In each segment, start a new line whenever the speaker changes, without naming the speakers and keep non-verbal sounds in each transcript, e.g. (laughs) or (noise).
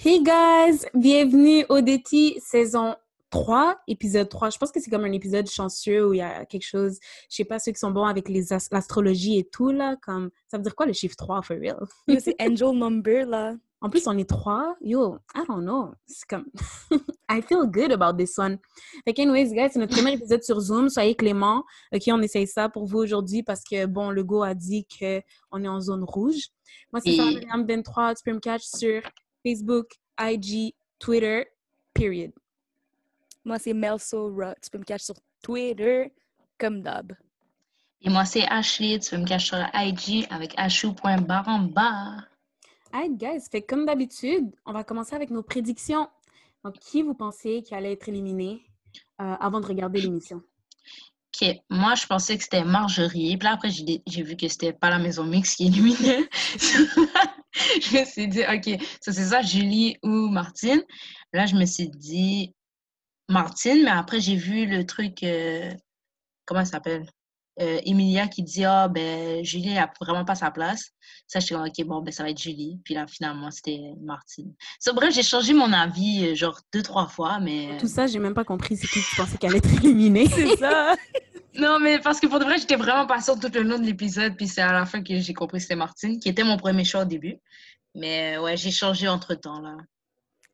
Hey guys, bienvenue au DT saison 3, épisode 3. Je pense que c'est comme un épisode chanceux où il y a quelque chose, je sais pas, ceux qui sont bons avec les l'astrologie et tout, là, comme, ça veut dire quoi le chiffre 3, for real?
c'est angel number, là. (laughs)
En plus, on est trois. Yo, I don't know. C'est comme... (laughs) I feel good about this one. Fait anyways, guys, c'est notre premier épisode sur Zoom. Soyez clément. OK, on essaye ça pour vous aujourd'hui parce que, bon, le go a dit qu'on est en zone rouge. Moi, c'est Et... 23. Tu peux me catch sur Facebook, IG, Twitter, period.
Moi, c'est Melso Tu peux me cacher sur Twitter, comme d'hab.
Et moi, c'est Ashley. Tu peux me cacher sur IG avec bas.
Hey guys, fait comme d'habitude, on va commencer avec nos prédictions. Donc, qui vous pensez qui allait être éliminé euh, avant de regarder l'émission?
OK. Moi, je pensais que c'était Marjorie. Puis là, après, j'ai vu que c'était pas la maison mix qui éliminait. (laughs) (laughs) (laughs) je me suis dit, OK, ça c'est ça, Julie ou Martine. Là, je me suis dit Martine, mais après, j'ai vu le truc, euh, comment ça s'appelle? euh, Emilia qui dit Ah, ben, Julie n'a vraiment pas sa place. Ça, je suis OK, bon, ben, ça va être Julie. Puis là, finalement, c'était Martine. So, bref, j'ai changé mon avis, euh, genre, deux, trois fois, mais.
Tout ça, j'ai même pas compris c'est qui tu pensais qu'elle allait (laughs) être éliminée.
c'est ça.
Non, mais parce que pour de vrai, j'étais vraiment patiente tout le long de l'épisode. Puis c'est à la fin que j'ai compris que c'était Martine, qui était mon premier choix au début. Mais ouais, j'ai changé entre temps, là.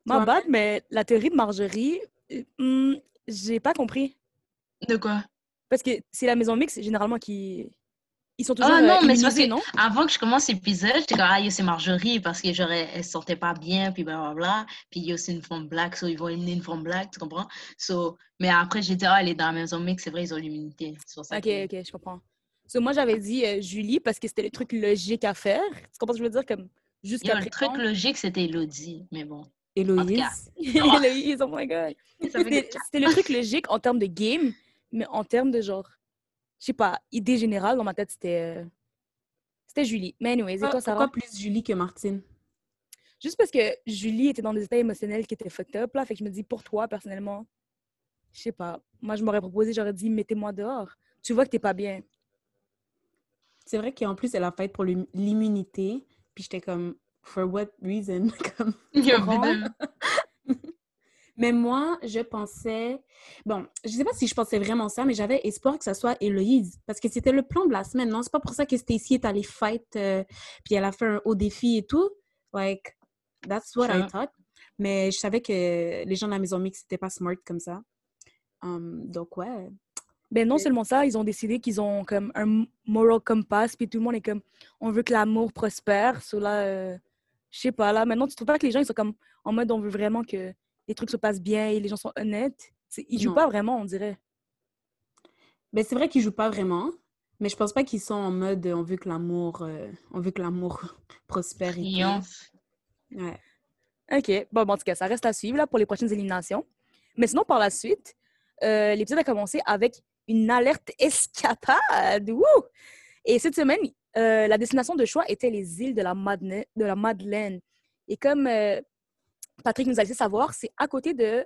Ma bad, mais la théorie de Marjorie, euh, hmm, j'ai pas compris.
De quoi?
Parce que c'est la maison mixte, généralement, qui. Ils sont toujours.
Ah non, euh, mais c'est non? Avant que je commence l'épisode, j'étais comme, ah, c'est Marjorie, parce que genre, elle, se sentait pas bien, puis blablabla. Puis il y a aussi une femme black, so ils vont éliminer une femme black, tu comprends? So, mais après, j'étais, ah, elle est dans la maison mixte, c'est vrai, ils ont l'immunité.
Ok, ok, je comprends. So, moi, j'avais dit euh, Julie parce que c'était le truc logique à faire. Tu comprends ce que je veux dire? Comme
jusqu'à Le truc logique, c'était Elodie, mais bon.
Héloïse. (laughs)
Héloïse, oh my god. C'était le truc logique en termes de game, mais en termes de genre, je sais pas, idée générale, dans ma tête, c'était euh, c'était Julie. Mais anyways,
et toi, ça Pourquoi plus Julie que Martine?
Juste parce que Julie était dans des états émotionnels qui étaient fucked up, là. Fait que je me dis, pour toi, personnellement, je sais pas. Moi, je m'aurais proposé, j'aurais dit, mettez-moi dehors. Tu vois que t'es pas bien.
C'est vrai qu'en plus, elle a fait pour l'immunité. Puis j'étais comme, for what reason? (laughs) comme, mais moi, je pensais, bon, je sais pas si je pensais vraiment ça, mais j'avais espoir que ça soit Héloïse, parce que c'était le plan de la semaine, non? C'est pas pour ça que Stacy est allée fight, euh, puis elle a fait un haut défi et tout. Like, that's what I thought. Mais je savais que les gens de la maison mixte n'étaient pas smart comme ça. Um, donc, ouais.
Ben non seulement ça, ils ont décidé qu'ils ont comme un moral compass, puis tout le monde est comme, on veut que l'amour prospère. So là, euh, je sais pas, là, maintenant, tu trouves pas que les gens, ils sont comme en mode, on veut vraiment que les trucs se passent bien et les gens sont honnêtes. Ils jouent pas vraiment, on dirait.
Ben, c'est vrai qu'ils jouent pas vraiment, mais je pense pas qu'ils sont en mode on veut que l'amour euh, on veut que l'amour (laughs) prospère. Et
ouais. OK. Bon, bon, en tout cas, ça reste à suivre là, pour les prochaines éliminations. Mais sinon, par la suite, euh, l'épisode a commencé avec une alerte escapade. Wouh! Et cette semaine, euh, la destination de choix était les îles de la, Madeleine. De la Madeleine. Et comme Patrick nous a laissé savoir, c'est à côté de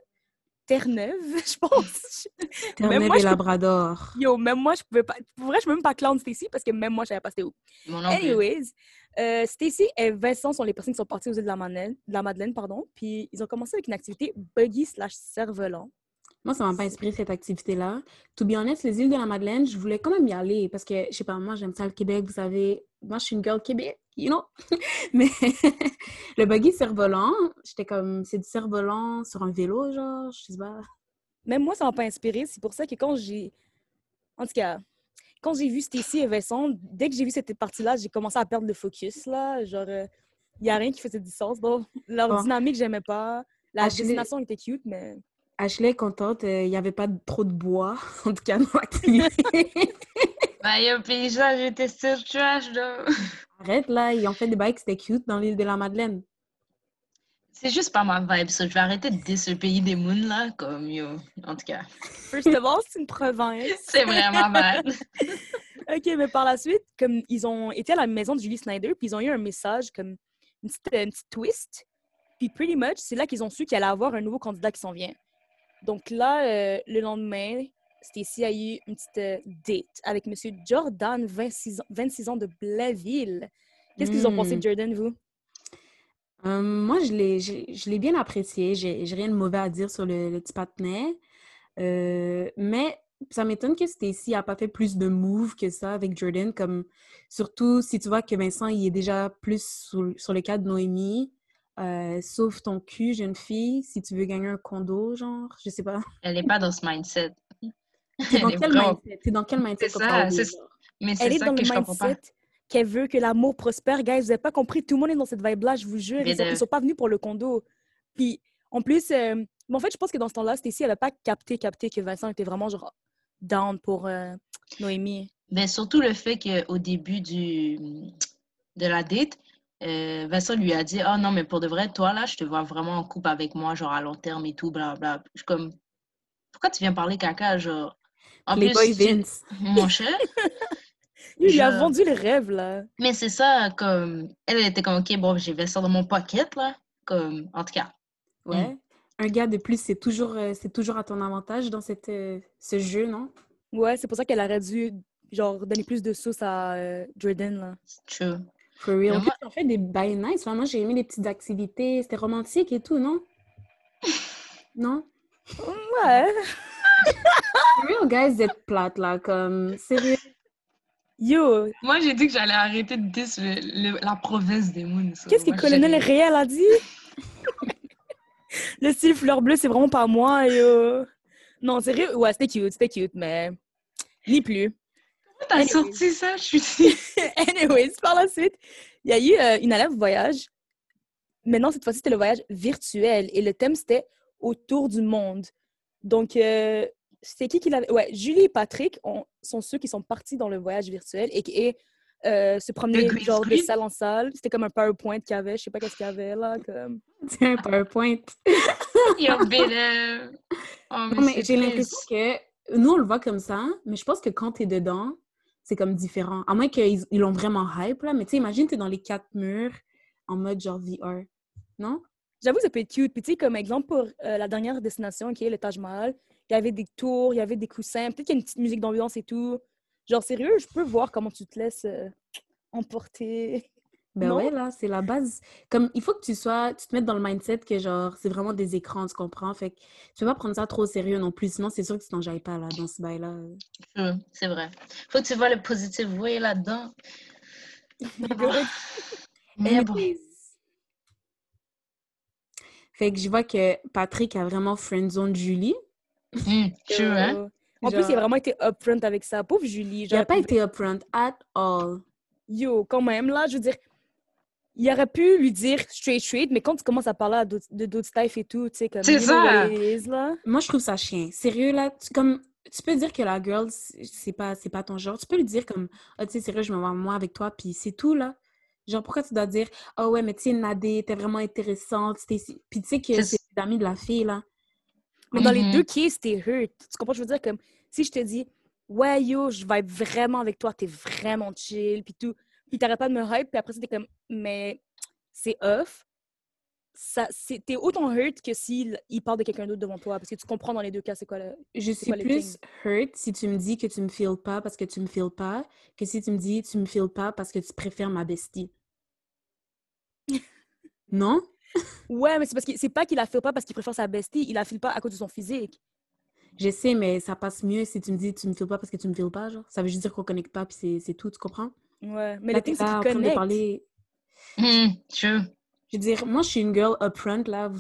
Terre-Neuve, (laughs) je pense.
Terre-Neuve et Labrador.
Yo, même moi, je pouvais pas. Pour vrai, je peux même pas clown Stacy parce que même moi, je savais pas c'était où. Anyways, euh, Stacy et Vincent sont les personnes qui sont parties aux îles de la Madeleine, de la Madeleine pardon, puis ils ont commencé avec une activité buggy slash cerf-volant.
Moi, ça m'a pas inspiré cette activité-là. To be honest, les îles de la Madeleine, je voulais quand même y aller parce que, je sais pas, moi, j'aime ça le Québec, vous savez. Moi, je suis une girl Québec, you know? (laughs) Mais le buggy cerf-volant, j'étais comme, c'est du cerf-volant sur un vélo, genre, je sais pas.
Même moi, ça m'a pas inspiré. C'est pour ça que quand j'ai. En tout cas, quand j'ai vu Stacy et Vincent, dès que j'ai vu cette partie-là, j'ai commencé à perdre le focus, là. Genre, il euh, n'y a rien qui faisait du sens. Donc, (laughs) leur dynamique, j'aimais pas. La destination était cute, mais.
Ashley est contente, euh, il n'y avait pas trop de bois, (laughs) en tout cas dans l'activité.
Bah, yo, paysage j'étais sur trash, là.
Arrête, là, ils ont fait des bikes, c'était cute dans l'île de la Madeleine.
C'est juste pas ma vibe, ça. Je vais arrêter de dire ce pays des moons, là, comme, yo, en tout cas.
First of all, c'est une province.
c'est vraiment mal. (laughs)
OK, mais par la suite, comme ils ont été à la maison de Julie Snyder, puis ils ont eu un message comme une petite, une petite twist. Puis pretty much, c'est là qu'ils ont su qu'il allait avoir un nouveau candidat qui s'en vient. Donc là, euh, le lendemain, Stacy a eu une petite euh, date avec M. Jordan, 26 ans, 26 ans de Blainville. Qu'est-ce qu'ils ont pensé de hmm. Jordan, vous?
Euh, moi, je l'ai, je, l'ai bien apprécié. J'ai, j'ai rien de mauvais à dire sur le, le petit patinet. Euh, mais ça m'étonne que Stacy n'a pas fait plus de moves que ça avec Jordan. Comme, surtout si tu vois que Vincent, il est déjà plus sur, sur le cas de Noémie. Euh, sauf ton cul, jeune fille, si tu veux gagner un condo, genre, je sais pas.
Elle n'est pas dans ce mindset.
T'es dans, quel mindset? dans quel mindset?
C'est ça, mais c'est ça que je comprends pas
qu'elle veut que l'amour prospère. Guys, vous n'avez pas compris, tout le monde est dans cette vibe-là, je vous jure. Ils ne sont, pas venus pour le condo. Puis, en plus, euh, en fait, je pense que dans ce temps-là, Stacy, elle n'a pas capté, capté que Vincent était vraiment genre down pour euh, Noémie.
Mais surtout le fait qu'au début du, de la date, euh, Vincent lui a dit « Oh non, mais pour de vrai, toi, là, je te vois vraiment en couple avec moi, genre à long terme et tout, blablabla. » Je suis comme « Pourquoi tu viens parler caca, genre? »
En Les plus, Vince. (laughs)
Mon cher, (laughs)
Il lui a vendu le rêve, là.
Mais c'est ça, comme... Elle était comme, OK, bon, j'ai ça dans mon pocket, là. Comme, en tout cas.
Ouais. Mm. Un gars de plus, c'est toujours, euh, c'est toujours à ton avantage dans cette, euh, ce jeu, non?
Ouais, c'est pour ça qu'elle aurait dû, genre, donner plus de sauce à euh, Jordan, là.
True.
For real. En plus, on fait des bails nice. moi, j'ai aimé les petites activités. C'était romantique et tout, non? (laughs) non?
Ouais.
Real, guys, vous êtes plates, là. Comme, sérieux?
Yo!
Moi, j'ai dit que j'allais arrêter de dire la province des moons.
Qu'est-ce que Colonel Réel a dit? (laughs) le style fleur bleue, c'est vraiment pas moi, yo! Non, sérieux? Ouais, c'était cute, c'était cute, mais ni plus.
Comment t'as sorti ça? Je suis (laughs)
Anyways, par la suite, il y a eu euh, une alerte voyage. Maintenant, cette fois-ci, c'était le voyage virtuel et le thème, c'était autour du monde. Donc, euh, c'était qui qui l'avait? Ouais, Julie et Patrick sont ceux qui sont partis dans le voyage virtuel et qui euh, se promenaient genre de salle en salle. C'était comme un PowerPoint qu'il y avait. Je sais pas qu'est-ce qu'il y avait là. Comme...
C'est un PowerPoint. (laughs)
Yo, belle.
Oh, mais, j'ai l'impression que nous, on le voit comme ça, mais je pense que quand tu es dedans, c'est comme différent. À moins qu'ils l'ont vraiment hype, là. Mais tu sais, imagine, tu es dans les quatre murs en mode genre VR. Non?
J'avoue, ça peut être cute. Puis tu sais, comme exemple pour euh, la dernière destination, qui est le Taj Mahal, il y avait des tours, il y avait des coussins, peut-être qu'il y a une petite musique d'ambiance et tout. Genre, sérieux, je peux voir comment tu te laisses euh, emporter.
Ben ouais, là, c'est la base. Comme, il faut que tu sois, tu te mettes dans le mindset que, genre, c'est vraiment des écrans, tu comprends? Fait que tu peux pas prendre ça trop au sérieux non plus, sinon c'est sûr que tu t'enjailles pas, là, dans ce bail-là.
c'est vrai. Faut que tu vois le positif, voyez là-dedans. (laughs)
Mais bon. Fait que je vois que Patrick a vraiment friendzone Julie.
Mmh, hein?
En plus, il a vraiment été upfront avec ça. Pauvre Julie.
Il n'a pas été upfront at all.
Yo, quand même, là, je veux dire, il aurait pu lui dire straight straight, mais quand tu commences à parler de d'autres stuff et tout, tu sais, comme.
C'est ça!
là. Moi, je trouve ça chien. Sérieux, là, tu, comme, tu peux dire que la girl, c'est pas, pas ton genre. Tu peux lui dire comme, oh, tu sais, sérieux, je me vois moi avec toi, puis c'est tout, là. Genre, pourquoi tu dois dire, oh ouais, mais tu sais, Nadé, t'es vraiment intéressante. Puis tu sais que c'est l'ami de la fille, là.
Mais dans les mm-hmm. deux cases, t'es hurt. Tu comprends? Je veux dire, comme si je te dis, ouais, yo, je vais être vraiment avec toi, t'es vraiment chill, puis tout. Puis t'arrêtes pas de me hype, puis après, c'était comme, mais c'est off. Ça, t'es autant hurt que s'il il parle de quelqu'un d'autre devant toi, parce que tu comprends dans les deux cas, c'est quoi le.
Je suis plus hurt si tu me dis que tu me files pas parce que tu me files pas, que si tu me dis tu me files pas parce que tu préfères ma bestie. Non?
Ouais, mais c'est parce que c'est pas qu'il la file pas parce qu'il préfère sa bestie, il la file pas à cause de son physique.
Je sais, mais ça passe mieux si tu me dis tu me files pas parce que tu me files pas, genre. Ça veut juste dire qu'on connecte pas, puis c'est tout, tu comprends?
Ouais, mais le thing, c'est qu'il connecte.
Parler...
Mmh, Je
veux dire, moi, je suis une girl upfront, là.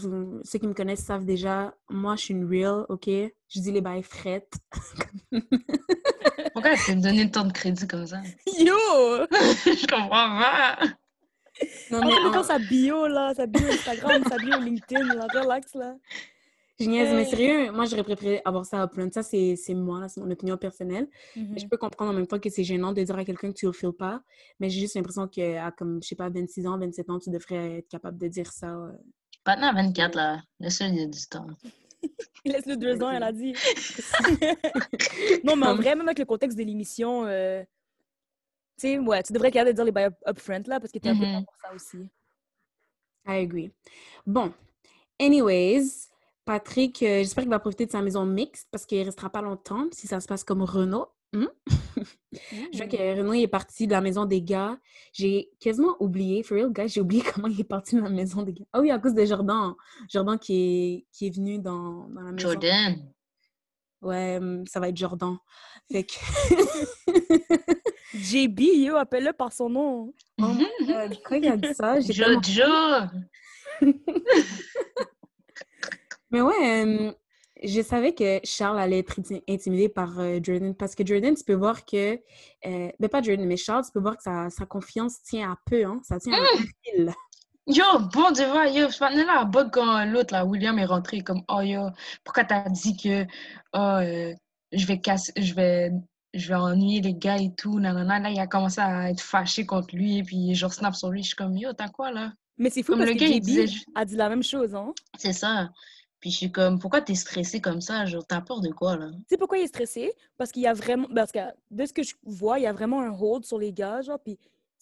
ceux qui me connaissent savent déjà. Moi, je suis une real, OK? Je dis les bails frettes.
Pourquoi tu me donner tant de crédit comme ça? (laughs)
Yo! (laughs)
je comprends pas!
Non, mais sa bio, là, sa bio Instagram, sa bio LinkedIn, là, relax, là.
Je niaise, mais sérieux, moi, j'aurais préféré avoir ça à plein. Ça, c'est moi, c'est mon opinion personnelle. Je mm-hmm. peux comprendre en même temps que c'est gênant de dire à quelqu'un que tu le files pas, mais j'ai juste l'impression qu'à, comme, je sais pas, 26 ans, 27 ans, tu devrais être capable de dire ça. Euh.
Maintenant, à 24, là, laisse-le, il y a du temps. (laughs)
Laisse-le deux ans, elle a dit. (laughs) non, mais en vrai, même avec le contexte de l'émission, euh, sais, ouais, tu devrais de dire les bails upfront, là, parce que tu es un peu mm-hmm. pour ça aussi.
I agree. Bon. Anyways, Patrick, euh, j'espère qu'il va profiter de sa maison mixte parce qu'il ne restera pas longtemps si ça se passe comme Renault. Hmm? (laughs) Je vois que Renaud est parti de la maison des gars. J'ai quasiment oublié, for real, guys, j'ai oublié (laughs) comment il est parti de la maison des gars. Ah oui, à cause de Jordan. Jordan qui est, qui est venu dans, dans la maison.
Jordan.
Ouais, hum, ça va être Jordan. Fait que... (laughs)
JB, yo, appelle-le par son nom.
Oh my God, quand il a dit ça, j'ai
Jojo. (laughs)
Mais ouais, hum, je savais que Charles allait être inti- intimidé par euh, Jordan parce que Jordan, tu peux voir que... euh, ben pas Jordan, mais Charles, tu peux voir que sa, sa confiance tient à peu, hein. Ça tient à un fil.
Yo, bon Dieu, yo, ce matin-là, à bug quand l'autre, là, William est rentré, comme, oh yo, pourquoi t'as dit que, oh, euh, je vais casser, je vais, je vais ennuyer les gars et tout, nanana. Là, il a commencé à être fâché contre lui, et puis genre snap sur lui, je suis comme, yo, t'as quoi, là?
Mais c'est fou
Comme
parce
le
que
gars, il disait,
a dit la même chose, hein.
c'est ça. Puis je suis comme, pourquoi t'es stressé comme ça? Genre, t'as peur de quoi, là?
Tu sais pourquoi il est stressé? Parce qu'il y a vraiment. Parce que de ce que je vois, il y a vraiment un hold sur les gars, genre, puis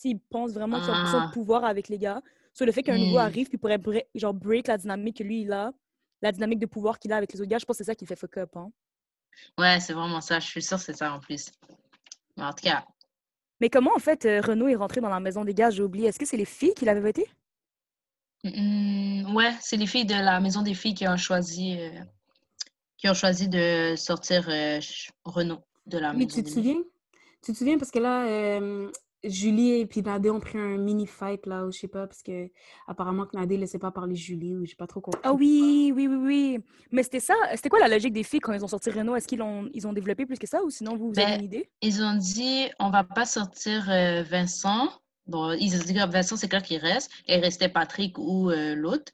il pense vraiment l'impression
Ah.
de pouvoir avec les gars. Sur le fait qu'un nouveau
Hmm.
arrive, puis pourrait genre break la dynamique que lui, il a, la dynamique de pouvoir qu'il a avec les autres gars, je pense que c'est ça qui fait fuck up, hein.
Ouais, c'est vraiment ça, je suis sûre que c'est ça en plus. Mais en tout cas,
Mais comment, en fait, euh, Renaud est rentré dans la maison des gars? J'ai oublié. Est-ce que c'est les filles qui l'avaient voté?
mm, ouais, c'est les filles de la maison des filles qui ont choisi, euh, qui ont choisi de sortir euh, Renaud de la
Mais
maison
tu te souviens? Tu te souviens? Parce que là, euh, Julie et puis Nadé ont pris un mini fight là, ou je sais pas, parce que apparemment que Nadé laissait pas parler Julie, ou j'ai pas trop compris.
Ah oui, oui, oui, oui. Mais c'était ça. C'était quoi la logique des filles quand ils ont sorti Renaud? Est-ce qu'ils ont, ils ont développé plus que ça ou sinon vous, vous avez
Ben,
une idée?
Ils ont dit, on va pas sortir euh, Vincent. Bon, ils ont dit que Vincent, c'est clair qu'il reste. Et il restait Patrick ou euh, l'autre.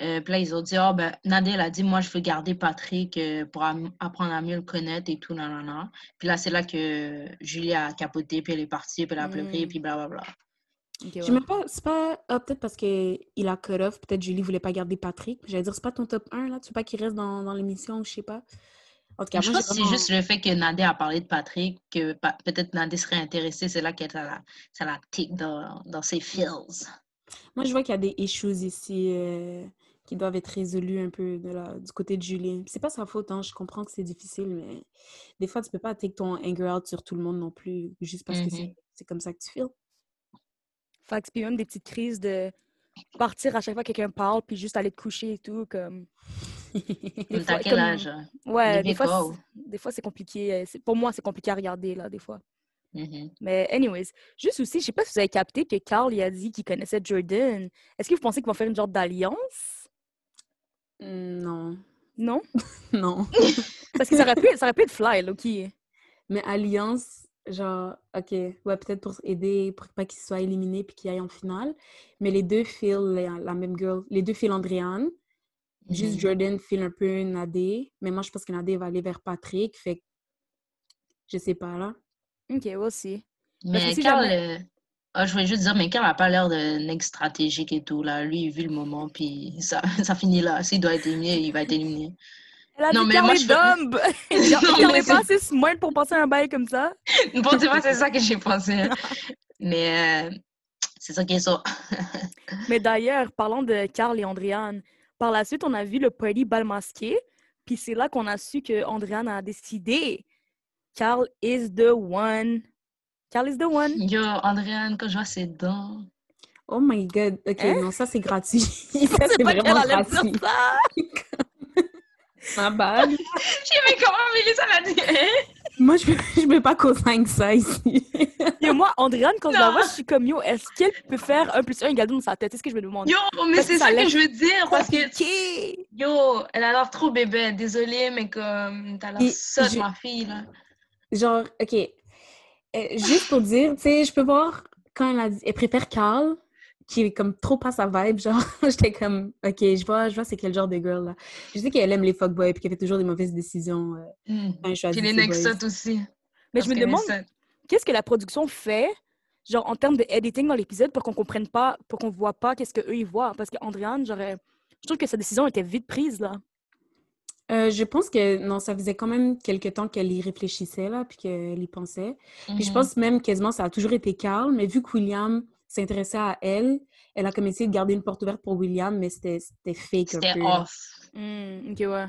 Euh, puis là, ils ont dit, oh, ben, Nadia, elle a dit, moi, je veux garder Patrick euh, pour apprendre à mieux le connaître et tout, nanana. Puis là, c'est là que Julie a capoté, puis elle est partie, puis elle a pleuré,
Mm.
puis blablabla.
Ok,
Je
ouais.
sais même pas, c'est pas. Ah, peut-être parce qu'il a cut off, peut-être Julie voulait pas garder Patrick. J'allais dire, c'est pas ton top 1 là, tu veux pas qu'il reste dans, dans l'émission, je sais pas. En tout cas,
Je
moi,
pense que c'est juste le fait que Nadia a parlé de Patrick, que pa- peut-être Nadia serait intéressée, c'est là qu'elle ça la, ça la tique dans, dans ses feels.
Moi, je vois qu'il y a des issues ici euh, qui doivent être résolus un peu de la, du côté de Julie. C'est pas sa faute, hein, je comprends que c'est difficile, mais des fois, tu peux pas take ton anger out sur tout le monde non plus, juste parce que
Mhm.
c'est c'est comme ça que tu feels.
Fait que c'est puis même des petites crises de partir à chaque fois que quelqu'un parle puis juste aller te coucher et tout comme (laughs) des fois-
quel
comme-
âge? hein?
ouais des fois des fois c'est compliqué euh, pour moi c'est compliqué à regarder là des fois
Mhm.
mais anyways juste aussi je sais pas si vous avez capté que Carl il a dit qu'il connaissait Jordan est-ce que vous pensez qu'ils vont faire une genre d'alliance?
Non, (laughs)
non (laughs) parce que ça aurait pu ça aurait pu être fly là qui
Mais Alliance, genre, ok, ouais, peut-être pour aider, pour pas qu'il soit éliminé puis qu'il aille en finale. Mais les deux filent la, la même girl. Les deux filent Andréane. Juste
Mhm.
Jordan file un peu Nadé. Mais moi, je pense que Nadé va aller vers Patrick. Fait que, je sais pas, là.
ok aussi que
Mais
si
Carl, euh, je voulais juste dire, mais Carl n'a pas l'air d'un mec stratégique et tout, là. Lui, il vit le moment, puis ça, ça finit là. S'il doit être éliminé, il va être éliminé.
elle a
Non,
dit
mais moi, je
dumb (laughs) (laughs)
mais
est pas assez smart pour passer un bail comme ça (laughs)
Bon, tu vois, c'est ça que j'ai pensé. Mais euh, c'est ça qui est ça.
Mais d'ailleurs, parlant de Carl et Andréane, par la suite, on a vu le party bal masqué, puis c'est là qu'on a su que Andréane a décidé Carl is the one. Carl is the one.
Yo, Andréane, quand je vois ses dents.
Oh my god. Ok,
Hein?
non, ça, c'est gratuit. (laughs) ça,
C'est pas
vraiment
dire
gratuit.
ça. (laughs)
Ma bad. (laughs)
J'ai vu comment Mélissa l'a dit. hein?
Moi, je je peux pas co-5 ça ici.
Et moi, Andréane, quand je la vois, je suis comme yo, est-ce qu'elle peut faire un plus un égal deux dans sa tête? C'est ce que je me demande.
Yo, mais c'est
ça
que je veux dire, parce que, yo, elle a l'air trop bébé. Désolée, mais comme, t'as l'air sotte,
je-
ma fille, là.
Genre, ok. Euh, juste pour dire, tu sais, je peux voir quand elle a dit, elle préfère Carl, qui est comme trop pas sa vibe, genre, (laughs) j'étais comme, ok, je vois, je vois c'est quel genre de girl, là. Je sais qu'elle aime les fuckboys, puis qu'elle fait toujours des mauvaises décisions euh,
Mm.
quand elle choisit
Puis les
ses boys.
Nexot aussi.
Mais je me demande, qu'est-ce que la production fait, genre en termes de editing dans l'épisode, pour qu'on comprenne pas, pour qu'on voit pas qu'est-ce qu'eux ils voient? Parce qu'Andréane, j'aurais. Je trouve que sa décision était vite prise, là.
Euh, je pense que, non, ça faisait quand même quelque temps qu'elle y réfléchissait, là, puis qu'elle y pensait. Puis je
Mhm.
pense même quasiment ça a toujours été Carl, mais vu que William s'intéressait à elle, elle a comme essayé de garder une porte ouverte pour William, mais c'était c'était fake un
C'était off.
Hmm, ok, ouais.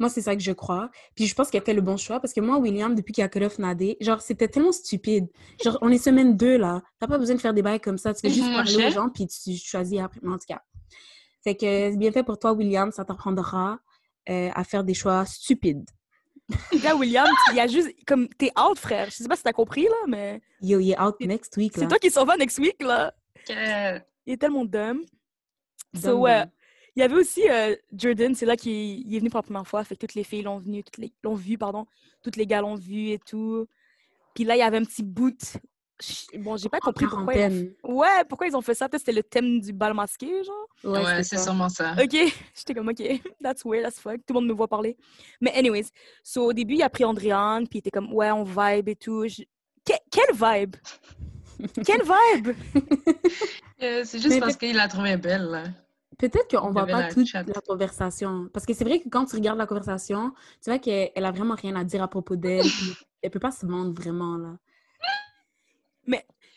Moi, c'est ça que je crois. Puis je pense qu'elle fait le bon choix parce que moi, William, depuis qu'il a cut off Nadé, genre, c'était tellement stupide. Genre, on est semaine 2, là. T'as pas besoin de faire des bails comme ça. Tu fais juste
Mhm,
parler aux gens, puis tu choisis après. En tout cas. Fait que c'est bien fait pour toi, William. Ça t'apprendra euh, à faire des choix stupides. (laughs)
Là, William, il y a juste. Comme, t'es out, frère. Je sais pas si t'as compris, là, mais.
Yo, il est out next week, là.
C'est toi qui s'en va next week, là.
Que-
Il est tellement dumb. So,
Dumb,
ouais. Il y avait aussi euh, Jordan, c'est là qu'il il est venu pour la première fois. Fait que toutes les filles l'ont venu, toutes les l'ont vu, pardon. Toutes les gars l'ont vu et tout. Puis là, il y avait un petit boot. Bon, j'ai pas
En
compris pourquoi. ils Ouais, pourquoi ils ont fait ça? Peut-être c'était le thème du bal masqué, genre?
Ouais,
c'est sûrement ça.
Ok, (laughs) j'étais comme ok, (laughs) that's weird, that's fuck. Tout le monde me voit parler. Mais anyways, so au début, il a pris Andréane, puis il était comme ouais, on vibe et tout. Je- Que- quelle vibe? (laughs) quelle vibe?
Euh, c'est juste
Mais
parce qu'il la trouvait belle, là.
Peut-être qu'on voit pas
la
toute
chatte.
la conversation. Parce que c'est vrai que quand tu regardes la conversation, tu vois qu'elle elle a vraiment rien à dire à propos d'elle. elle peut pas se vendre vraiment, là.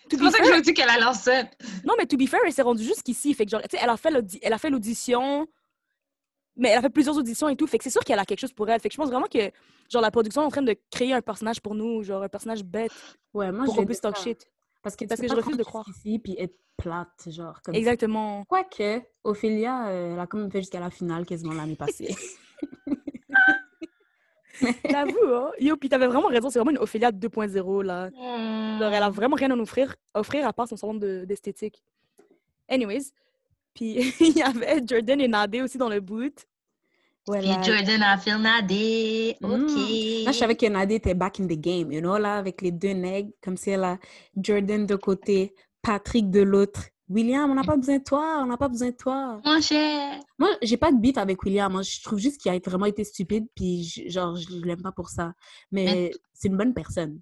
C'est pour ça que je dis qu'elle a l'enceinte.
Non, mais to be fair, elle s'est rendue jusqu'ici. Fait que genre, tu sais, elle a fait l'audition, mais elle a fait plusieurs auditions et tout. Fait que c'est sûr qu'elle a quelque chose pour elle. Fait que je pense vraiment que genre la production est en train de créer un personnage pour nous, genre un personnage bête
Ouais, moi,
pour
je
qu'on puisse
dis
talk
ça.
shit.
Parce que,
Parce que je refuse de croire.
Ici, puis être plate, genre. Comme ça.
Exactement.
Quoique, Ophélia, euh, elle a quand même fait jusqu'à la finale quasiment l'année passée. (laughs) (laughs)
J'avoue, hein. Yo, puis t'avais vraiment raison, c'est vraiment une Ophélia 2.0 là. Genre, elle a vraiment rien à nous offrir, offrir à part son salon de- d'esthétique. Anyways, puis (laughs) il y avait Jordan et Nadé aussi dans le boot.
Ouais,
Puis
là,
Jordan a fait nader.
Mm.
OK.
Là, je savais que Nadé était back in the game, you know, là, avec les deux nègres, comme si elle a Jordan de côté, Patrick de l'autre. William, on n'a pas besoin de toi, on n'a pas besoin de toi.
Mon cher.
Moi, j'ai pas de beef avec William. Moi, je trouve juste qu'il a vraiment été stupide, puis je- genre, je l'aime pas pour ça. Mais
Mais-
c'est une bonne personne.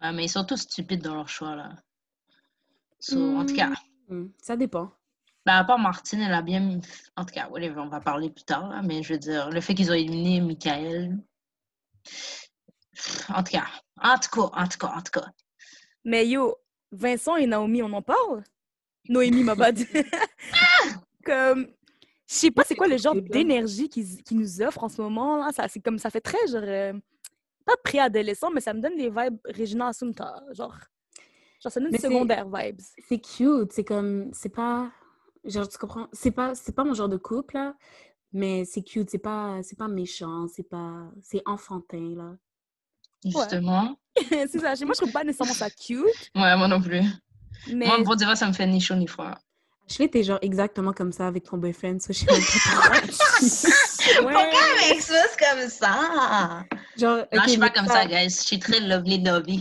Ouais, mais ils sont tous stupides dans leur choix, là. So, En tout cas,
Hmm, Ça dépend.
ben, à part Martine, elle a bien mis... En tout cas, whatever, on va parler plus tard, là, mais je veux dire, le fait qu'ils ont éliminé Michael... En tout cas, en tout cas, en tout cas, en tout cas.
Mais yo, Vincent et Naomi, on en parle? Noémie, ma bad. (laughs) comme, je sais pas c'est quoi le genre d'énergie qu'ils nous offrent en ce moment. Là? Ça, c'est comme, ça fait très, genre, euh, pas préadolescent, mais ça me donne des vibes Regina Assunta. Genre, genre ça donne
c'est-
secondaire vibes.
C'est cute, c'est comme, c'est pas, genre, tu comprends, c'est pas, c'est pas mon genre de couple, là, mais c'est cute, c'est pas, c'est pas méchant, c'est pas, c'est enfantin, là.
Justement. (laughs)
c'est ça. Moi, je trouve pas nécessairement ça cute,
Ouais, moi non plus.
Mais
Moi, pour dire, ça me fait ni chaud ni froid.
Ashley, t'es genre exactement comme ça avec ton boyfriend, ça, je pourquoi. (laughs)
ça, c'est comme ça?
Genre,
Non,
ok,
je suis pas comme ça, guys. Je suis très lovely dovey.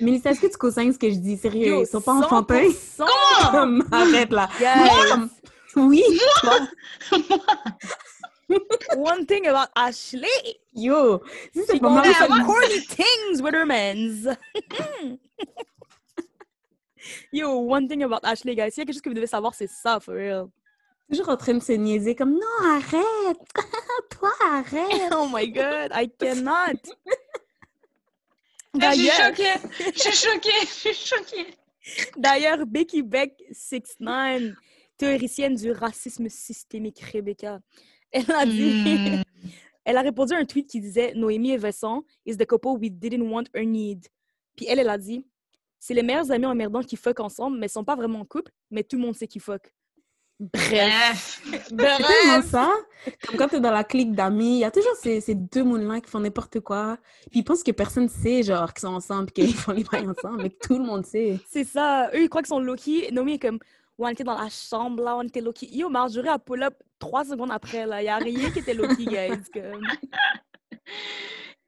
Mélissa, est-ce que tu co-signes ce que je dis? Sérieux,
Yo,
ils sont pas enfantins?
100%,
Comme, arrête, là.
guys.
Oui, toi. (laughs)
One thing about Ashley,
Yo, moi, ça
some
me-
corny things with her mans. (laughs) Yo, one thing about Ashley, guys. S'il y a quelque chose que vous devez savoir, c'est ça, for real.
toujours en train de se niaiser comme non, arrête! (laughs) Toi, arrête!
Oh my god, I cannot.
Ah, Je suis
D'ailleurs,
choquée. Je suis choquée. Je suis choquée.
d'ailleurs, Becky Beck 69, théoricienne du racisme systémique, Rebecca, elle a dit,
Hmm. (laughs)
elle a répondu à un tweet qui disait Noémie et Vincent is the couple we didn't want or need. Puis elle, elle a dit c'est les meilleurs amis emmerdants qui fuck ensemble, mais ils sont pas vraiment en couple, mais tout le monde sait qu'ils fuck. Bref.
Bref. (laughs)
C'est ça. Comme quand t'es dans la clique d'amis, il y a toujours ces, ces deux mouns-là qui font n'importe quoi. Puis ils pensent que personne sait, genre, qu'ils sont ensemble qu'ils font les bails ensemble, mais que tout le monde sait.
C'est ça. Eux, ils croient qu'ils sont Loki. Noémie est comme Ouais, on était dans la chambre, là, on était Loki. Yo, Marjorie a pull-up trois secondes après, là. Il y a rien qui était Loki, guys. comme. (laughs)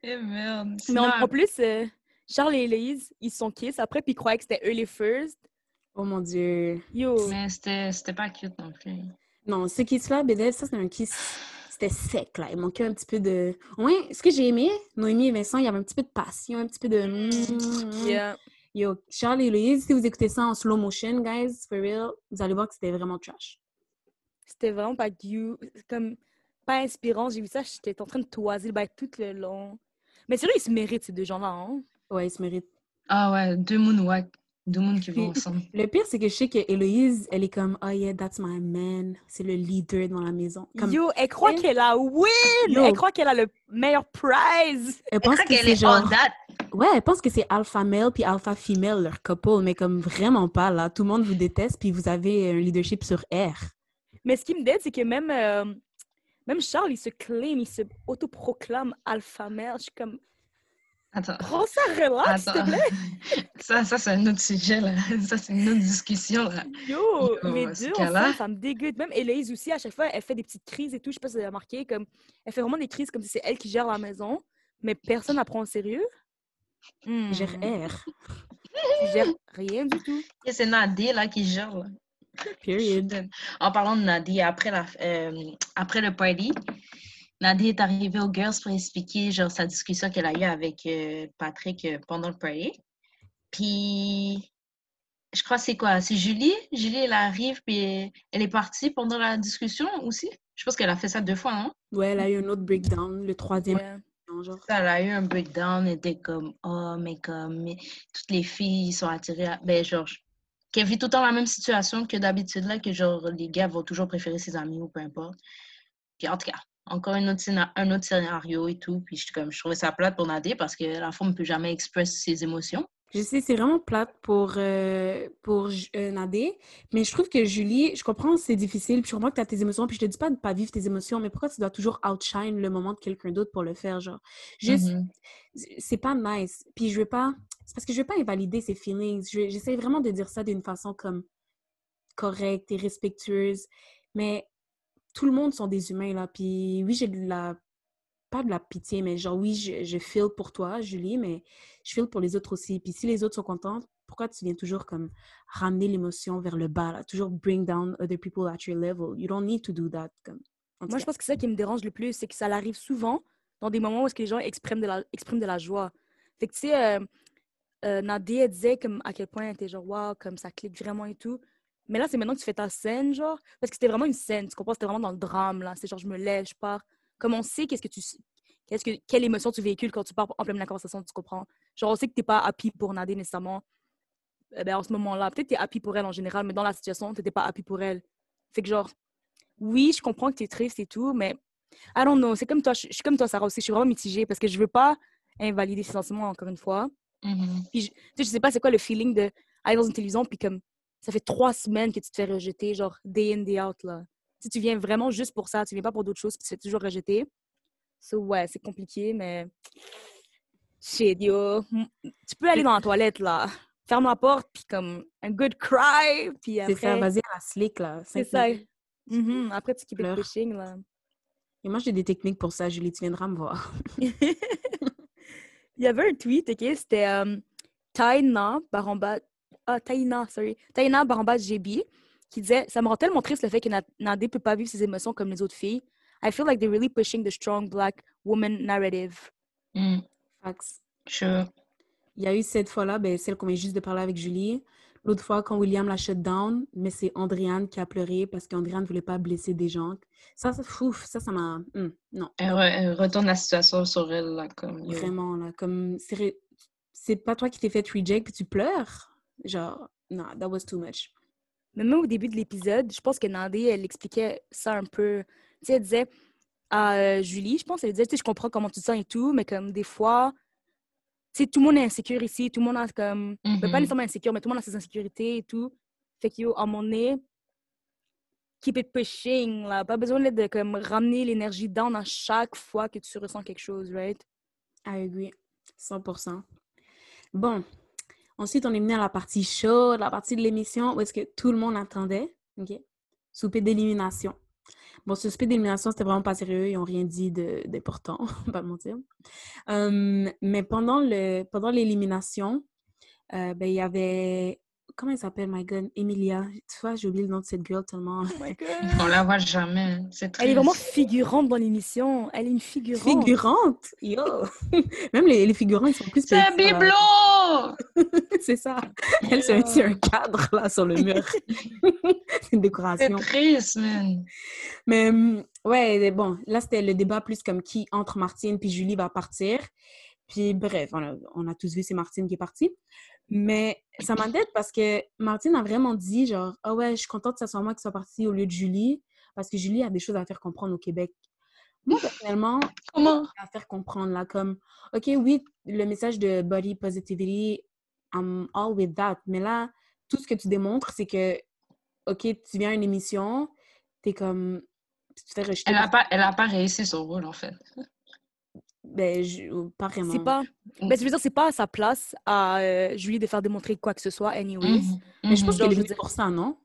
Eh merde.
Mais en plus, euh, Charles et Héloïse, ils se sont kiss après, puis ils croyaient que c'était eux les first.
Oh mon Dieu.
Yo.
mais c'était c'était pas cute non plus.
Non, ce kiss-là, BDL, ça, c'est un kiss. C'était sec, là. Il manquait un petit peu de. Ouais, ce que j'ai aimé, Noémie et Vincent, il y avait un petit peu de passion, un petit peu de.
Yeah.
Yo, Charles et Louise, si vous écoutez ça en slow motion, guys, for real, vous allez voir que c'était vraiment trash.
C'était vraiment pas you. Comme pas inspirant. J'ai vu ça, j'étais en train de toiser le bail tout le long. Mais sérieux, ils se méritent, ces deux gens-là. Hein?
Ouais, ils se méritent.
Ah ouais, deux moonwalk. Deux mondes qui vont ensemble. (laughs)
Le pire, c'est que je sais que Héloïse, elle est comme, oh yeah, that's my man. C'est le leader dans la maison. Comme,
Yo, elle croit
elle-
qu'elle a win!
Yo.
Elle croit qu'elle a le meilleur prize!
elle
Je
pense
qu'elle
c'est
est
genre...
that.
Ouais, elle pense que c'est alpha male puis alpha female, leur couple, mais comme vraiment pas, là. Tout le monde vous déteste, puis vous avez un leadership sur R.
Mais ce qui me dit, c'est que même, euh, même Charles, il se claim, il se autoproclame alpha male. Je suis comme,
Attends.
prends ça, relax, s'il te plaît. (laughs)
Ça, ça c'est un autre sujet, là. Ça, c'est une autre discussion, là.
Yo,
Yo,
deux
cas-là.
ensemble, ça me dégoûte. Même Héloïse aussi, à chaque fois, elle fait des petites crises et tout. Je sais pas si vous avez remarqué, comme, elle fait vraiment des crises comme si c'est elle qui gère la maison, mais personne ne la prend au sérieux. Hmm,
Gère R.
gère rien du tout.
C'est Nadie, là, qui gère, là.
Period.
En parlant de Nadie, après, la, euh, après le party, Nadie est arrivée aux girls pour expliquer genre, sa discussion qu'elle a eue avec euh, Patrick euh, pendant le party. Puis, je crois que c'est quoi? C'est Julie? Julie, elle arrive, puis elle est partie pendant la discussion aussi? Je pense qu'elle a fait ça deux fois, non?
Ouais, elle a eu un autre breakdown, le troisième,
Ouais.
genre.
Elle a eu un breakdown, elle était comme, oh, mais comme, mais toutes les filles sont attirées à. Ben, genre, qu'elle vit tout le temps la même situation que d'habitude, là, que genre, les gars vont toujours préférer ses amis ou peu importe. Puis en tout cas, encore une autre un autre scénario et tout. Puis je, comme, je trouvais ça plate pour Nadia parce que la femme ne peut jamais exprimer ses émotions.
Je sais, c'est vraiment plate pour, euh, pour euh, Nadé, mais je trouve que Julie, je comprends c'est difficile, puis je comprends que tu as tes émotions, puis je te dis pas de pas vivre tes émotions, mais pourquoi tu dois toujours outshine le moment de quelqu'un d'autre pour le faire, genre? Juste,
Mhm.
c'est pas nice. Puis je veux pas, c'est parce que je veux pas invalider ses feelings. Je- J'essaie vraiment de dire ça d'une façon comme correcte et respectueuse, mais tout le monde sont des humains, là. Puis oui, j'ai de la, pas de la pitié, mais genre oui, je, je feel pour toi, Julie, mais je feel pour les autres aussi. Puis si les autres sont contents, pourquoi tu viens toujours comme ramener l'émotion vers le bas, là? Toujours bring down other people at your level. You don't need to do that. Comme,
Moi, je pense que c'est ça qui me dérange le plus, c'est que ça arrive souvent dans des moments où est-ce que les gens expriment de la, expriment de la joie. Fait que, tu sais, euh, euh, Nadia disait comme à quel point elle était genre, waouh, comme ça clique vraiment et tout. Mais là, c'est maintenant que tu fais ta scène, genre, parce que c'était vraiment une scène, tu comprends? C'était vraiment dans le drame, là. C'est genre, je me lève, je pars. Comme on sait, qu'est-ce que tu. Qu'est-ce que, quelle émotion tu véhicules quand tu pars en pleine la conversation, tu comprends? Genre, on sait que t'es pas happy pour Nadia nécessairement. Eh ben, en ce moment-là, peut-être t'es happy pour elle en général, mais dans la situation, t'étais pas happy pour elle. Fait que genre, oui, je comprends que tu es triste et tout, mais I don't know. C'est comme toi, je je suis comme toi, Sarah aussi. Je suis vraiment mitigée parce que je veux pas invalider ses sentiments encore une fois.
Mhm.
Puis je, tu sais, je sais pas c'est quoi le feeling de aller dans une télévision puis comme ça fait trois semaines que tu te fais rejeter, genre day in, day out là. Si tu viens vraiment juste pour ça, tu viens pas pour d'autres choses puis tu te fais toujours rejeter. So ouais, c'est compliqué, mais shit, yo. Tu peux aller dans la toilette là. Ferme la porte puis comme un good cry puis
C'est ça,
après.
vas-y à la slick, là.
C'est ça. Mhm, Après, tu keep it
Pleure.
pushing là.
Et moi, j'ai des techniques pour ça, Julie, tu viendras me voir. (laughs)
Il y avait un tweet, OK? C'était euh, Taina Baramba... Ah, Taina, sorry. Taina Baramba GB qui disait « Ça me rend tellement triste le fait que Na- Nadé peut pas vivre ses émotions comme les autres filles. I feel like they're really pushing the strong black woman narrative.
Mm.
Fax.
Sure.
Il y a eu cette fois-là, ben, celle qu'on vient juste de parler avec Julie. L'autre fois, quand William l'a shut down, mais c'est Andréane qui a pleuré parce qu'Andréane ne voulait pas blesser des gens. Ça, ça, fouf, ça, ça m'a... hum, non,
Elle, re- elle retourne la situation sur elle, là, comme...
vraiment, là. Comme, c'est pas toi qui t'es fait reject puis tu pleures. Genre, non, that was too much.
Mais même au début de l'épisode, je pense que Nadé, elle expliquait ça un peu. Tu sais, elle disait à euh, Julie, je pense, elle disait, tu sais, je comprends comment tu te sens et tout, mais comme des fois, tu sais, tout le monde est insécure ici, tout le monde a comme, ben, pas
Mhm.
nécessairement insécure, mais tout le monde a ses insécurités et tout. Fait que, yo, à mon nez, keep it pushing, là. Pas besoin là, de comme ramener l'énergie down à chaque fois que tu ressens quelque chose, right?
I agree. 100%. Bon. Ensuite, on est venu à la partie chaude, la partie de l'émission où est-ce que tout le monde attendait. OK? Souper d'élimination. Bon, ce souper d'élimination, c'était vraiment pas sérieux. Ils n'ont rien dit d'important, (laughs) pas mentir. Hum, mais pendant le pendant l'élimination, euh, ben, il y avait... Comment elle s'appelle, my God? Emilia. Tu vois, j'ai oublié le nom de cette girl tellement...
Oh my (laughs) God!
On la voit jamais. C'est
Elle est vraiment figurante dans l'émission. Elle est une figurante.
Figurante! Yo! (laughs) Même les, les figurants, ils sont plus
C'est un
là.
bibelot!
C'est ça. Elle, c'est un, c'est un cadre là sur le mur. (laughs) c'est une
C'est
décoration.
triste, man.
Mais hum, ouais, bon, là c'était le débat plus comme qui entre Martine puis Julie va partir. Puis bref, on a, on a tous vu c'est Martine qui est partie. Mais ça m'inquiète parce que Martine a vraiment dit, genre, ah ouais, je suis contente que ça soit moi qui soit partie au lieu de Julie, parce que Julie a des choses à faire comprendre au Québec. Moi, personnellement,
Comment?
à faire comprendre, là, comme, OK, oui, le message de body positivity, I'm all with that. Mais là, tout ce que tu démontres, c'est que, OK, tu viens à une émission, t'es comme, tu te fais rejeter.
Elle n'a pas, elle a pas réussi son rôle, en fait.
Ben, je- pas vraiment.
C'est pas. Ben, je veux dire, c'est pas à sa place à euh, Julie de faire démontrer quoi que ce soit, anyways.
Mhm,
Mais je pense
mhm.
qu'elle est venue
dire-
pour ça, non?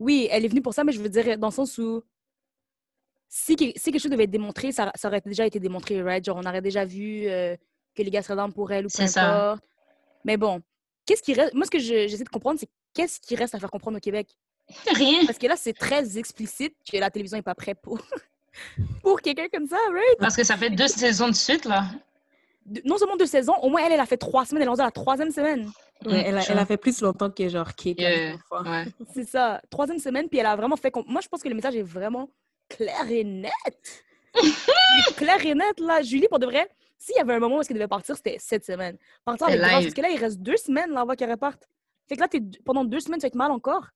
Oui, elle est venue pour ça, mais je veux dire, dans le sens où si, si quelque chose devait être démontré, ça, ça aurait déjà été démontré, right? Genre, on aurait déjà vu euh, que les gars seraient down pour elle ou peu
C'est ça.
importe. Mais bon, qu'est-ce qui reste. Moi, ce que je- j'essaie de comprendre, c'est qu'est-ce qui reste à faire comprendre au Québec?
Rien.
Parce que là, c'est très explicite que la télévision n'est pas prête pour, (laughs) pour quelqu'un comme ça, right?
Parce que ça fait deux saisons de suite, là.
De- non seulement deux saisons, au moins elle, elle a fait trois semaines, elle est rendue à la troisième semaine.
Ouais, elle, a, elle fait plus longtemps que genre Kate.
Yeah, ouais. (laughs)
C'est ça, troisième semaine, puis elle a vraiment fait. Moi, je pense que le message est vraiment clair et net. (laughs) Clair et net, là. Julie, pour de vrai, s'il y avait un moment où est-ce qu'elle devait partir, c'était cette semaine. Partir avec grâce, parce que là, il reste deux semaines là, avant qu'elle reparte. Fait que là, t'es- pendant deux semaines, tu vas être mal encore.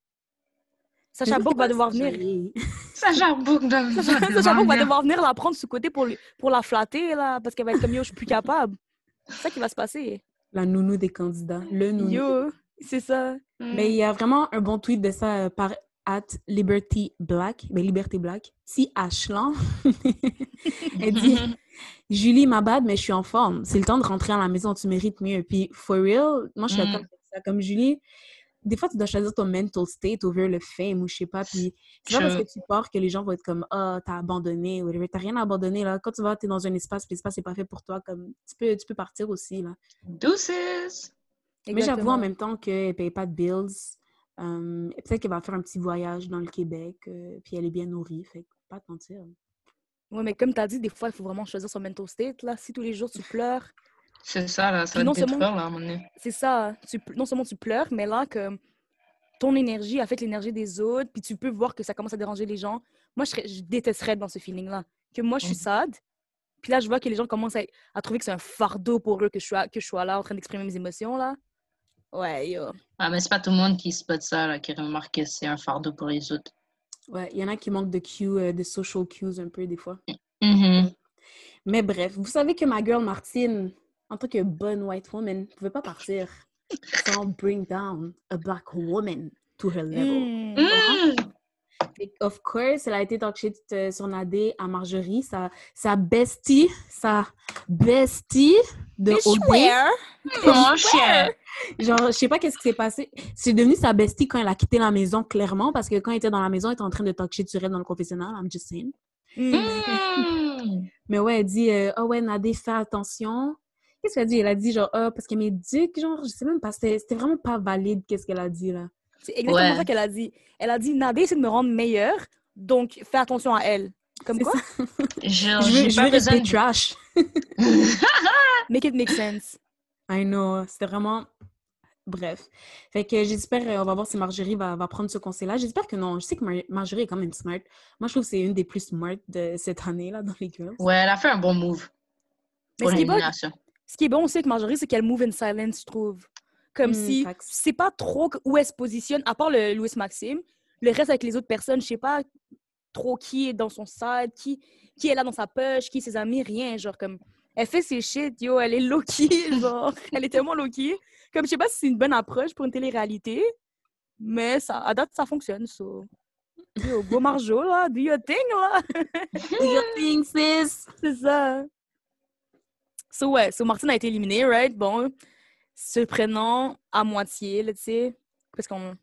Sacha Bourg va devoir venir.
Joli.
Sacha Bourg
va
de-
devoir venir la prendre sous côté pour, lui- pour la flatter, là, parce qu'elle va être comme yo, je suis plus capable. C'est ça qui va se passer.
La nounou des candidats. Le nounou.
Yo, c'est ça.
Mais il y a vraiment un bon tweet de ça euh, par at Liberty Black. Ben, Liberté Black. Si Ashlan. (laughs) Elle dit (laughs) Julie, ma bad, mais je suis en forme. C'est le temps de rentrer à la maison, tu mérites mieux. Puis, for real, moi, je suis
Mm.
ça. Comme Julie, des fois, tu dois choisir ton mental state over le fame ou je sais pas. Puis, c'est pas parce que tu pars que les gens vont être comme Ah, t'as abandonné. ou whatever. T'as rien à abandonner. Là. Quand tu vas, t'es dans un espace, l'espace n'est pas fait pour toi. Comme, tu, peux, tu peux partir aussi. Là.
Deuces.
Mais j'avoue en même temps qu'elle ne paye pas de bills. Euh, Peut-être qu'elle va faire un petit voyage dans le Québec, euh, puis elle est bien nourrie, fait pas te mentir.
Ouais, mais comme tu as dit, des fois, il faut vraiment choisir son mental state. Là. Si tous les jours tu pleures,
C'est ça, là. Ça va
non
te
seulement-
là, à un moment donné.
c'est ça. Tu, non seulement tu pleures, mais là, que ton énergie affecte l'énergie des autres, puis tu peux voir que ça commence à déranger les gens. Moi, je, serais- je détesterais être dans ce feeling-là. Que moi, je suis
Mhm.
sad, puis là, je vois que les gens commencent à, à trouver que c'est un fardeau pour eux que je sois, que je sois là en train d'exprimer mes émotions. là. Ouais, yo.
Ah, mais c'est pas tout le monde qui spot ça, là, qui remarque que c'est un fardeau pour les autres.
Ouais, il y en a qui manquent de cues, euh, de social cues un peu des fois.
Mhm.
Mais bref, vous savez que ma girl Martine, en tant que bonne white woman, ne pouvait pas partir sans bring down a black woman to her level.
Mm.
Et of course, elle a été talk shit sur Nadé à Marjorie, sa, sa bestie, sa bestie de OD.
Mon cher.
Genre, je sais pas qu'est-ce qui s'est passé. C'est devenu sa bestie quand elle a quitté la maison, clairement, parce que quand elle était dans la maison, elle était en train de talk shit sur elle dans le confessionnal. I'm just saying.
Mm.
Mais ouais, elle dit, euh, oh ouais, Nadé, fais attention. Qu'est-ce qu'elle a dit? Elle a dit, genre, ah, parce qu'elle m'éduque, genre, je sais même pas, c'était c'était vraiment pas valide, qu'est-ce qu'elle a dit, là.
C'est exactement
Ouais.
ça qu'elle a dit. Elle a dit Nadé essaie de me rendre meilleure, donc fais attention à elle. Comme quoi? (laughs)
Genre,
je veux, je
pas
veux rester
de...
trash. (laughs)
Make it make sense.
I know, c'était vraiment... Bref. Fait que j'espère, euh, on va voir si Marjorie va, va prendre ce conseil-là. J'espère que non. Je sais que Mar- Marjorie est quand même smart. Moi, je trouve que c'est une des plus smart de cette année, là, dans les girls.
Ouais, elle a fait un bon move
Mais
pour
ce qui est bon,
l'élimination.
Ce qui est bon aussi avec Marjorie, c'est qu'elle move in silence, je trouve. Comme
Mm,
si, je sais pas trop où elle se positionne, à part le Louis Maxime. Le reste avec les autres personnes, je sais pas trop qui est dans son side, qui, qui est là dans sa poche, qui est ses amis, rien. Genre, comme, elle fait ses shit, yo, elle est low-key, (laughs) genre, elle est tellement low-key. Comme, je sais pas si c'est une bonne approche pour une télé-réalité, mais ça, à date, ça fonctionne, so. Yo, go Marjo, là, do your thing, là. (laughs)
Do your thing, sis!
C'est ça. So, ouais, so Martine a été éliminée, right? Bon, se prenant à moitié, là, tu sais, parce qu'on,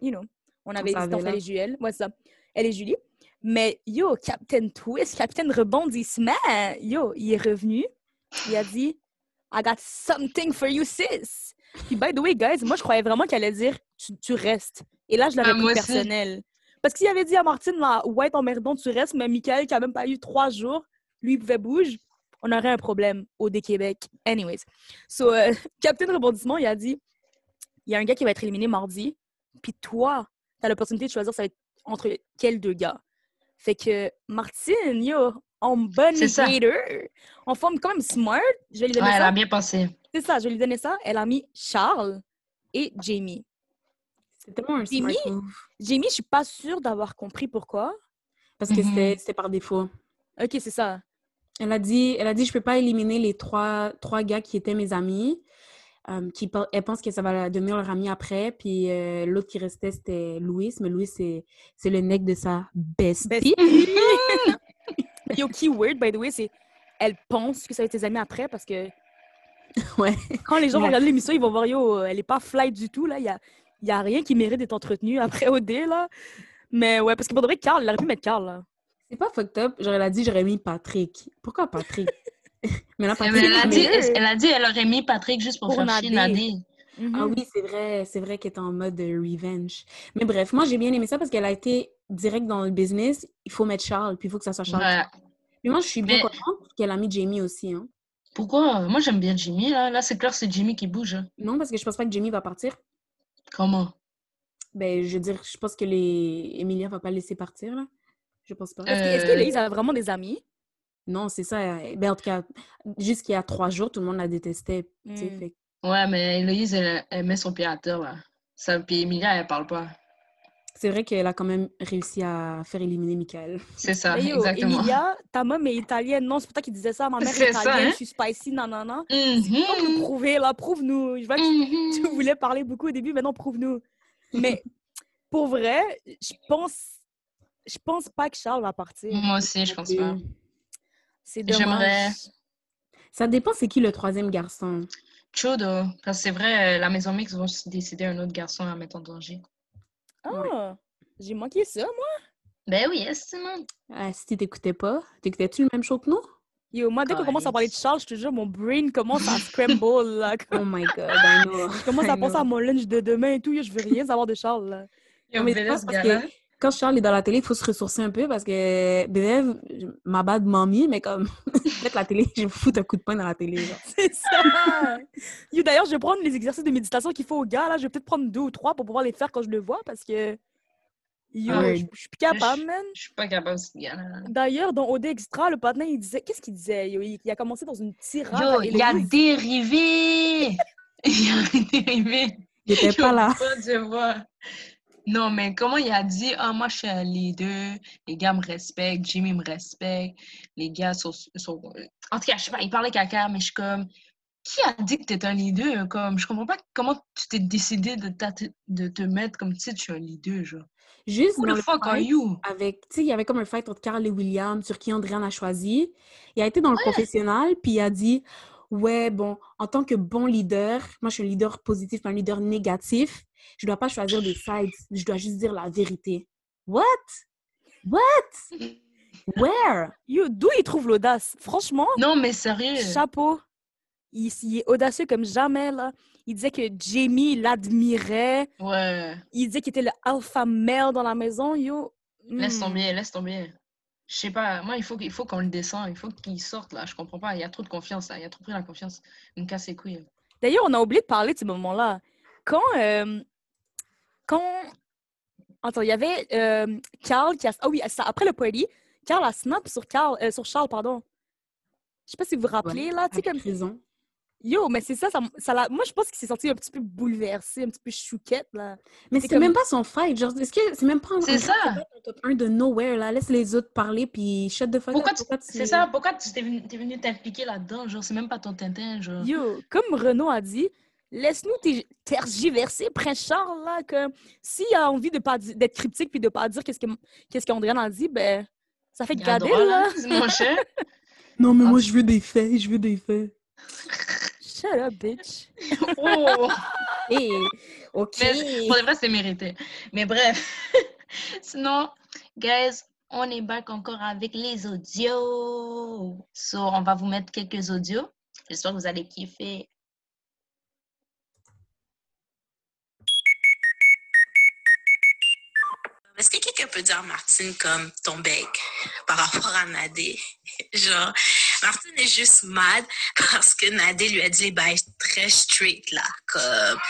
you know, on avait
là.
elle et Julie. Ouais, c'est ça. Elle et Julie. Mais, yo, Captain Twist, Captain Rebondissement, yo, il est revenu. Il a dit, I got something for you, sis. Puis, by the way, guys, moi, je croyais vraiment qu'elle allait dire, tu, tu restes. Et là, je l'avais
Ah,
pris
aussi.
personnel. Parce qu'il avait dit à Martine, là, ouais, emmerdant, tu restes, mais Michael, qui a même pas eu trois jours, lui, il pouvait bouger, on aurait un problème au Québec. Anyways. So, euh, (laughs) Captain Rebondissement, il a dit, il y a un gars qui va être éliminé mardi, puis toi, tu as l'opportunité de choisir ça va être entre quels deux gars. Fait que Martine, yo, en bonne hater, en forme quand même smart. Je vais lui donner
Ouais, elle
ça.
a bien pensé.
C'est ça, je vais lui donner ça. Elle a mis Charles et Jamie.
C'est tellement un smart
Jimmy?
move.
Jamie, je suis pas sûre d'avoir compris pourquoi.
Parce que c'était c'était par défaut.
Ok, c'est ça.
Elle a dit, elle a dit, je peux pas éliminer les trois, trois gars qui étaient mes amis. euh, qui, elle pense que ça va devenir leur ami après. Puis euh, l'autre qui restait, c'était Louis. Mais Louis, c'est c'est le nec de sa bestie.
Bestie. (laughs) Yo, keyword, by the way, c'est elle pense que ça va être tes amis après parce que (laughs)
Ouais.
quand les gens vont regarder l'émission, ils vont voir, yo, elle est pas fly du tout, là. Il y a, y a rien qui mérite d'être entretenu après OD, là. Mais ouais, parce que pour de vrai, Carl, il aurait pu mettre Carl, là.
C'est pas fucked up. Genre, elle a dit, j'aurais mis Patrick. Pourquoi Patrick? (laughs) mais là,
Mais
Patrick,
elle, a
mais-
dit, elle a dit elle aurait mis Patrick juste pour,
Pour
faire chier
Nadé.
Ah oui, c'est vrai, c'est vrai qu'elle est en mode euh, revenge. Mais bref, moi j'ai bien aimé ça parce qu'elle a été direct dans le business. Il faut mettre Charles, puis il faut que ça soit Charles.
Ouais.
Puis moi je suis bien
Mais-
contente qu'elle a mis Jamie aussi. Hein.
Pourquoi? Moi, j'aime bien Jimmy, là. Là, c'est clair, c'est Jimmy qui bouge. hein.
Non, parce que je pense pas que Jamie va partir.
Comment?
Ben, je veux dire, je pense que les Emilia va pas le laisser partir là. Je pense pas.
Est-ce que, que
Euh,
a vraiment des amis?
Non, c'est ça. Ben, en tout cas, jusqu'il y a trois jours, tout le monde la détestait. tu
Mm.
fait que-
Ouais, mais Héloïse, elle, elle met son pied à terre, là. Ça, puis Emilia, elle parle pas.
C'est vrai qu'elle a quand même réussi à faire éliminer Michael.
C'est ça,
yo,
exactement.
Emilia, ta maman est italienne. Non, c'est pour toi qui disais ça. Ma mère est
C'est ça,
italienne,
hein?
je suis spicy, non, non, non. Faut nous
Mhm.
prouver, là. Prouve-nous. Je vois que tu
Mhm.
voulais parler beaucoup au début, maintenant prouve-nous. Mais pour vrai, je pense, je pense pas que Charles va partir.
Moi aussi, je pense pas.
C'est
J'aimerais-
dommage.
Ça dépend c'est qui le troisième garçon.
Chodo. Parce que c'est vrai, euh, la maison mix vont décider un autre garçon à mettre en danger.
Ah, j'ai manqué ça, moi.
Ben oui, estimant.
Ah, si tu t'écoutais pas, t'écoutais-tu le même show que nous?
Yo, moi, dès qu'on commence à parler de Charles, je te jure, mon brain commence à (laughs) scramble, là.
Oh my god, I know.
Je commence à penser à mon lunch de demain et tout. yo, Je veux rien savoir de Charles, là.
Yo,
Non, mais parce que quand Charles est dans la télé, il faut se ressourcer un peu parce que BF, ma bad mamie, mais comme (laughs) peut-être la télé, je vais foutre un coup de poing dans la télé. (laughs)
C'est ça! Yo, d'ailleurs, je vais prendre les exercices de méditation qu'il faut aux gars, là. Je vais peut-être prendre deux ou trois pour pouvoir les faire quand je le vois parce que. Yo,
Ah,
je je suis plus capable,
je-
man.
Je suis pas capable, ce gars-là.
D'ailleurs, dans OD Extra, le patin, il disait. Qu'est-ce qu'il disait? Yo, il, il a commencé dans une tirade.
Yo, il (laughs) a dérivé! Il a dérivé!
Il était pas là.
Pas de voix. Non, mais comment il a dit, ah, moi, je suis un leader, les gars me respectent, Jimmy me respecte, les gars sont, sont... En tout cas, je sais pas, il parlait caca, mais je suis comme, qui a dit que tu un leader? Comme, je comprends pas comment tu t'es décidé de, de te mettre comme titre, je suis un leader, genre.
Juste
Who
dans
the
le
fuck are
fight
you?
avec, tu sais, il y avait comme un fight entre Carl et William sur qui Andréane a choisi. Il a été dans le confessionnal, puis il a dit, ouais, bon, en tant que bon leader, moi je suis un leader positif, pas un leader négatif, je dois pas choisir des (laughs) sides, je dois juste dire la vérité. What? What? Where?
D'où il trouve l'audace? Franchement,
Non, mais sérieux.
chapeau. Il, il est audacieux comme jamais, là. Il disait que Jamie l'admirait.
Ouais,
Il disait qu'il était le alpha male dans la maison. Yo.
laisse
hmm.
tomber, laisse tomber. Je sais pas, moi, il faut, qu'il faut qu'on le descende, il faut qu'il sorte, là, je comprends pas, il y a trop de confiance, là, il y a trop pris la confiance. Il me casse les couilles.
D'ailleurs, on a oublié de parler de ce moment-là. Quand. euh, quand. Attends, il y avait euh, Carl qui a. Ah oui, ça, après le party, Carl a snap sur, Carl, euh, sur Charles, pardon. Je sais pas si vous vous rappelez, là. Tu sais, comme.
raison.
Yo, mais c'est ça, ça, m- ça l'a- moi je pense qu'il s'est senti un petit peu bouleversé, un petit peu chouquette, là.
Mais
C'est comme-
même pas son fight. Genre, est-ce que c'est même pas un,
C'est
un-
ça.
top 1 de nowhere, là? Laisse les autres parler, puis shut the fuck
Pourquoi,
up.
tu-
Pourquoi tu-
c'est ça, pourquoi tu t'es venu t'es venu t'impliquer là-dedans, genre, c'est même pas ton tintin, genre.
Yo, comme Renaud a dit, laisse-nous ter- tergiverser, Prince Charles, là, que s'il a envie de pas d'être cryptique puis de pas dire qu'est-ce que qu'est-ce qu'Andréane a dit, ben, ça fait garder, là. (laughs)
cher.
Non, mais
Ah.
moi, je veux des faits, je veux des faits.
Shut up, bitch. (laughs)
Oh!
Hey, OK.
Mais pour de vrai, c'est mérité. Mais bref. (laughs) Sinon, guys, on est back encore avec les audios. So, on va vous mettre quelques audios. J'espère que vous allez kiffer.
Est-ce que quelqu'un peut dire à Martine comme ton bec par rapport à Nadé? (laughs) Genre, Martine est juste mad parce que Nadé lui a dit bails très straight là. Comme,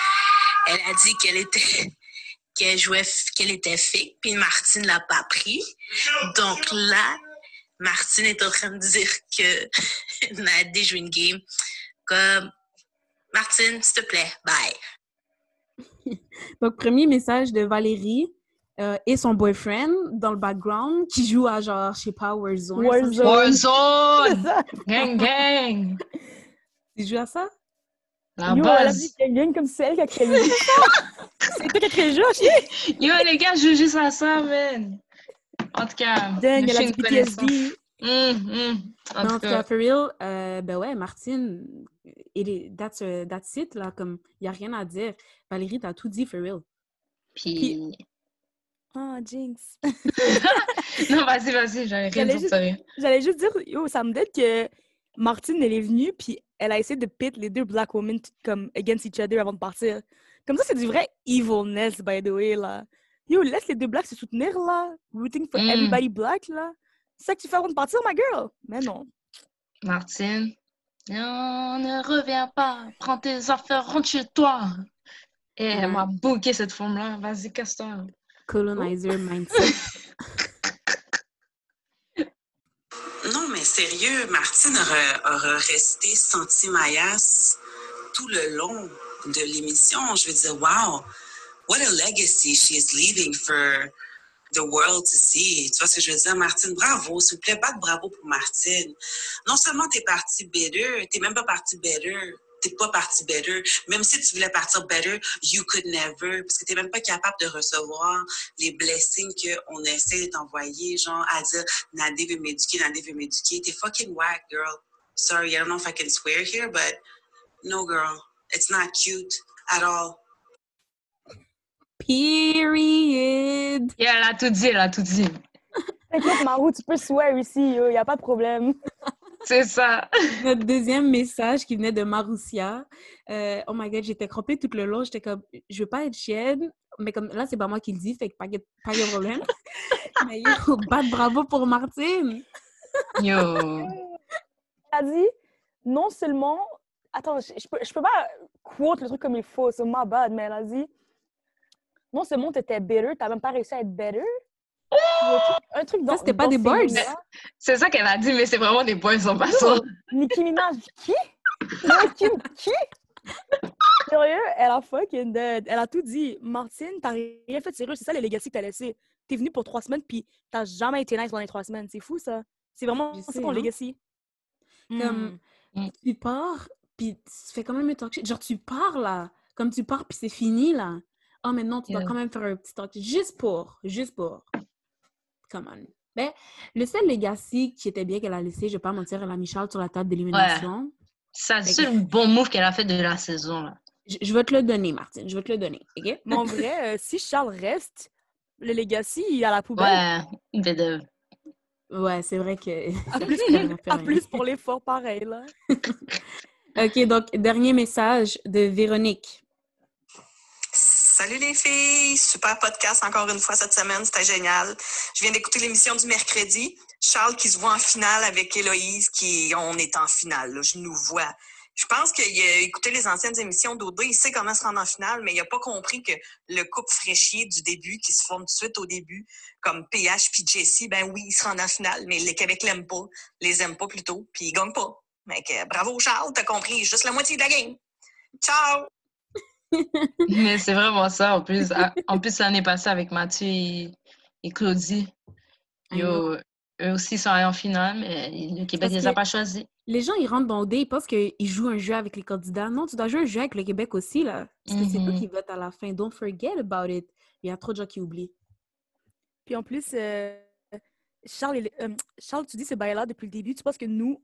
elle a dit qu'elle était, qu'elle jouait, qu'elle était fake, puis Martine l'a pas pris. Donc là, Martine est en train de dire que (laughs) Nadé joue une game. Comme, Martine, s'il te plaît, bye. (laughs)
Donc, premier message de Valérie euh, et son boyfriend dans le background qui joue à genre, je sais pas, Warzone.
Warzone.
Warzone! (laughs) gang, gang!
Tu joues à ça?
La
Yo, elle a
base.
dit gagne comme c'est elle qui a créé le jeu. (laughs) C'est toi qui as créé le jeu. (laughs)
Yo, les gars, je joue juste à ça, man. En tout cas,
Dang, elle a dit. PTSD.
Hum, hum. En tout cas,
cas, for real, euh, ben ouais, Martine, it is- that's, uh, that's it, là, comme, il n'y a rien à dire. Valérie, t'as tout dit, for real.
puis...
Ah, Jinx. (laughs)
Non, vas-y, vas-y, j'avais rien
J'allais
dit
juste-. J'allais juste dire, yo, ça me dit que Martine, elle est venue, puis elle a essayé de pit les deux Black Women comme against each other avant de partir. Comme ça, c'est du vrai evilness, by the way, là. Yo, laisse les deux Blacks se soutenir, là. Rooting for
Mm.
everybody Black, là. C'est ça que tu fais avant de partir, ma girl? Mais non.
Martine, non, ne reviens pas. Prends tes affaires, rentre chez toi. Et elle
Ouais.
m'a bouqué cette forme-là. Vas-y, casse-toi.
Colonizer mindset.
Non, mais sérieux, Martine aura, aura resté senti-maillasse tout le long de l'émission. Je veux dire, wow, what a legacy she is leaving for the world to see. Tu vois ce que je veux dire? Martine, bravo. S'il vous plaît, pas de bravo pour Martine. Non seulement t'es partie better, t'es même pas partie better. T'es pas partie better. Même si tu voulais partir better, you could never. Parce que t'es même pas capable de recevoir les blessings qu'on essaie de t'envoyer, genre à dire Nadé veut m'éduquer, Nadé veut m'éduquer. T'es fucking whack, girl. Sorry, I don't know if I can swear here, but no, girl. It's not cute at all.
Period.
Et elle a tout dit, elle a tout dit.
T'inquiète, Marou, tu peux swear ici, yo. Y a pas de problème. (laughs)
C'est ça.
Notre deuxième message qui venait de Maroussia. Euh, oh my god, j'étais crampée tout le long. J'étais comme, je veux pas être chienne. Mais comme là, c'est pas moi qui le dis, fait que pas, de- pas de problème. (laughs) mais yo, bat de bravo pour Martine.
Yo.
Elle a dit, non seulement... Attends, je, je peux, je peux pas quote le truc comme il faut, c'est ma bad, mais elle a dit, non seulement t'étais better, t'as même pas réussi à être better. Un truc, dans,
c'était pas des
mots-là.
C'est ça qu'elle a dit, mais c'est vraiment des en passant.
Yo, Nicki Minaj, qui? Kim, qui? Sérieux, elle a fucking dead. Elle a tout dit. Martine, t'as rien fait de sérieux. C'est ça les legacy que t'as laissé. T'es venue pour trois semaines, puis t'as jamais été nice pendant les trois semaines. C'est fou, ça. C'est vraiment
sais,
ton
hein.
legacy.
Comme-
Hmm.
Tu pars, puis tu fais quand même un talk shit. Genre, tu pars là. Comme tu pars, puis c'est fini là. Oh, mais non, tu dois quand même faire un petit talk shit. Juste pour. Juste pour. Come on. Ben, le seul legacy qui était bien qu'elle a laissé, je vais pas mentir, elle a mis Charles sur la table d'élimination.
C'est le seul bon move qu'elle a fait de la saison. Là.
Je, je vais te le donner, Martine. Je vais te le donner. OK?
Mais (laughs) en vrai, euh, si Charles reste, le legacy, il est à la poubelle.
Ouais,
Ouais, c'est vrai que.
À (laughs) plus,
Elle a fait
à plus pour l'effort, pareil, là. (laughs)
OK, donc, dernier message de Véronique.
Salut les filles! Super podcast encore une fois cette semaine, c'était génial. Je viens d'écouter l'émission du mercredi. Charles qui se voit en finale avec Héloïse, qui on est en finale, je nous vois. Je pense qu'il a écouté les anciennes émissions d'O2, il sait comment se rendre en finale, mais il n'a pas compris que le couple fraîchier du début, qui se forme tout de suite au début, comme PH puis Jessie, ben oui, ils se rendent en finale, mais les Québec l'aiment pas, les aiment pas plutôt, puis ils gagnent pas. Bravo Charles, t'as compris juste la moitié de la game. Ciao!
Mais c'est vraiment ça. En plus, en plus l'année passée avec Mathieu et, et Claudie, yo, eux aussi sont allés en finale, mais le Québec
Parce
les a pas choisis.
Les gens, ils rentrent dans OD, ils pensent qu'ils jouent un jeu avec les candidats. Non, tu dois jouer un jeu avec le Québec aussi, là. Parce que c'est eux
Mhm.
qui votent à la fin. Don't forget about it. Il y a trop de gens qui oublient.
Puis en plus, euh, Charles, euh, Charles, tu dis ce bail-là depuis le début. Tu penses que nous,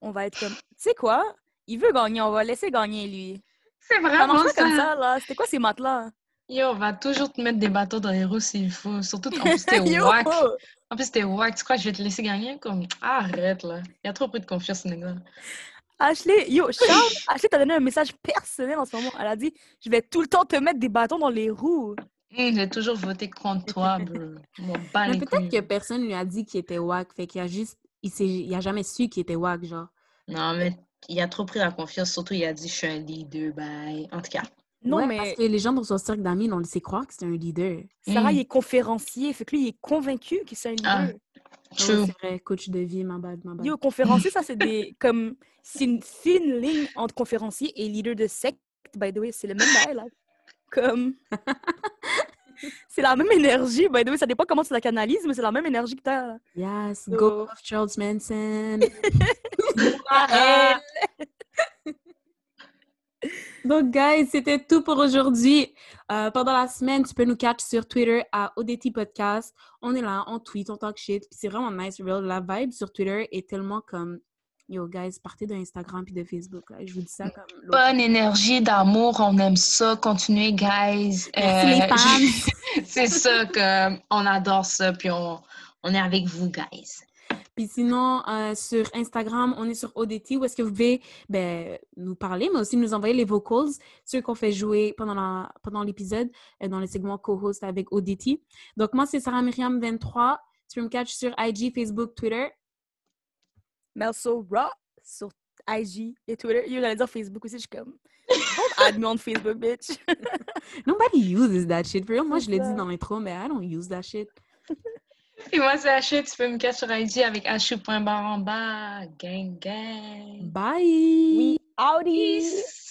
on va être comme. Tu sais quoi? Il veut gagner, on va laisser gagner lui.
C'est vraiment ça.
comme ça, là. C'était quoi ces maths-là?
Yo, on va toujours te mettre des bateaux dans les roues s'il faut. Surtout en plus t'es (laughs) wack. En plus t'es wack. Tu crois que je vais te laisser gagner? Comme arrête là. Il y a trop pris de confiance ce nègre.
Ashley, yo, Charles, (laughs) Ashley t'a donné un message personnel en ce moment. Elle a dit Je vais tout le temps te mettre des bâtons dans les roues.
Hum, j'ai toujours voté contre toi, (laughs) bro. Mon
Mais peut-être que personne lui a dit qu'il était wack. Fait qu'il a juste. Il, il a jamais su qu'il était wack, genre.
Non, mais il a trop pris la confiance. Surtout, il a dit je suis un leader. Bye. En tout cas.
Non,
Ouais,
mais
Parce que les gens dans son cercle d'amis, on le sait croire que c'est un leader.
Sarah,
Mm.
il est conférencier. Fait que lui, il est convaincu qu'il c'est un leader.
Ah.
Ah ouais,
True.
c'est vrai, coach de vie, ma bad, ma bad.
Yo, conférencier, ça, c'est des. (laughs) comme. C'est une fine ligne entre conférencier et leader de secte. By the way, c'est le même bail, là. Comme. (laughs) (laughs) c'est la même énergie, way. Ça dépend comment tu la canalises, mais c'est la même énergie que t'as.
Yes,
So-
go Charles Manson. (laughs) Donc, guys, c'était tout pour aujourd'hui. Euh, pendant la semaine, tu peux nous catch sur Twitter à ODT Podcast. On est là, on tweet, on talk shit. Puis c'est vraiment nice, real. La vibe sur Twitter est tellement comme... Yo, guys, partez d'Instagram puis de Facebook. Là. Je vous dis ça comme...
Bonne énergie d'amour, on aime ça. Continuez, guys.
Merci les
Euh,
fans. (laughs)
c'est ça que on adore ça, puis on, on est avec vous, guys.
Puis sinon, euh, sur Instagram, on est sur ODT où est-ce que vous pouvez ben, nous parler, mais aussi nous envoyer les vocals, ceux qu'on fait jouer pendant la- pendant l'épisode, euh, dans le segment co-host avec ODT. Donc, moi, c'est Sarah Myriam 23. Tu peux me catch sur IG, Facebook, Twitter.
Melso Raw sur IG et Twitter. Yo, j'allais dire Facebook aussi. Je suis comme. Don't add me on Facebook, bitch. (laughs)
Nobody uses that shit. For real, moi, je l'ai dit dans l'intro, mais I don't use that shit. (laughs)
Et moi, c'est H, tu peux me catcher sur IG avec H.baramba. Gang, gang.
Bye!
We outie!
Peace.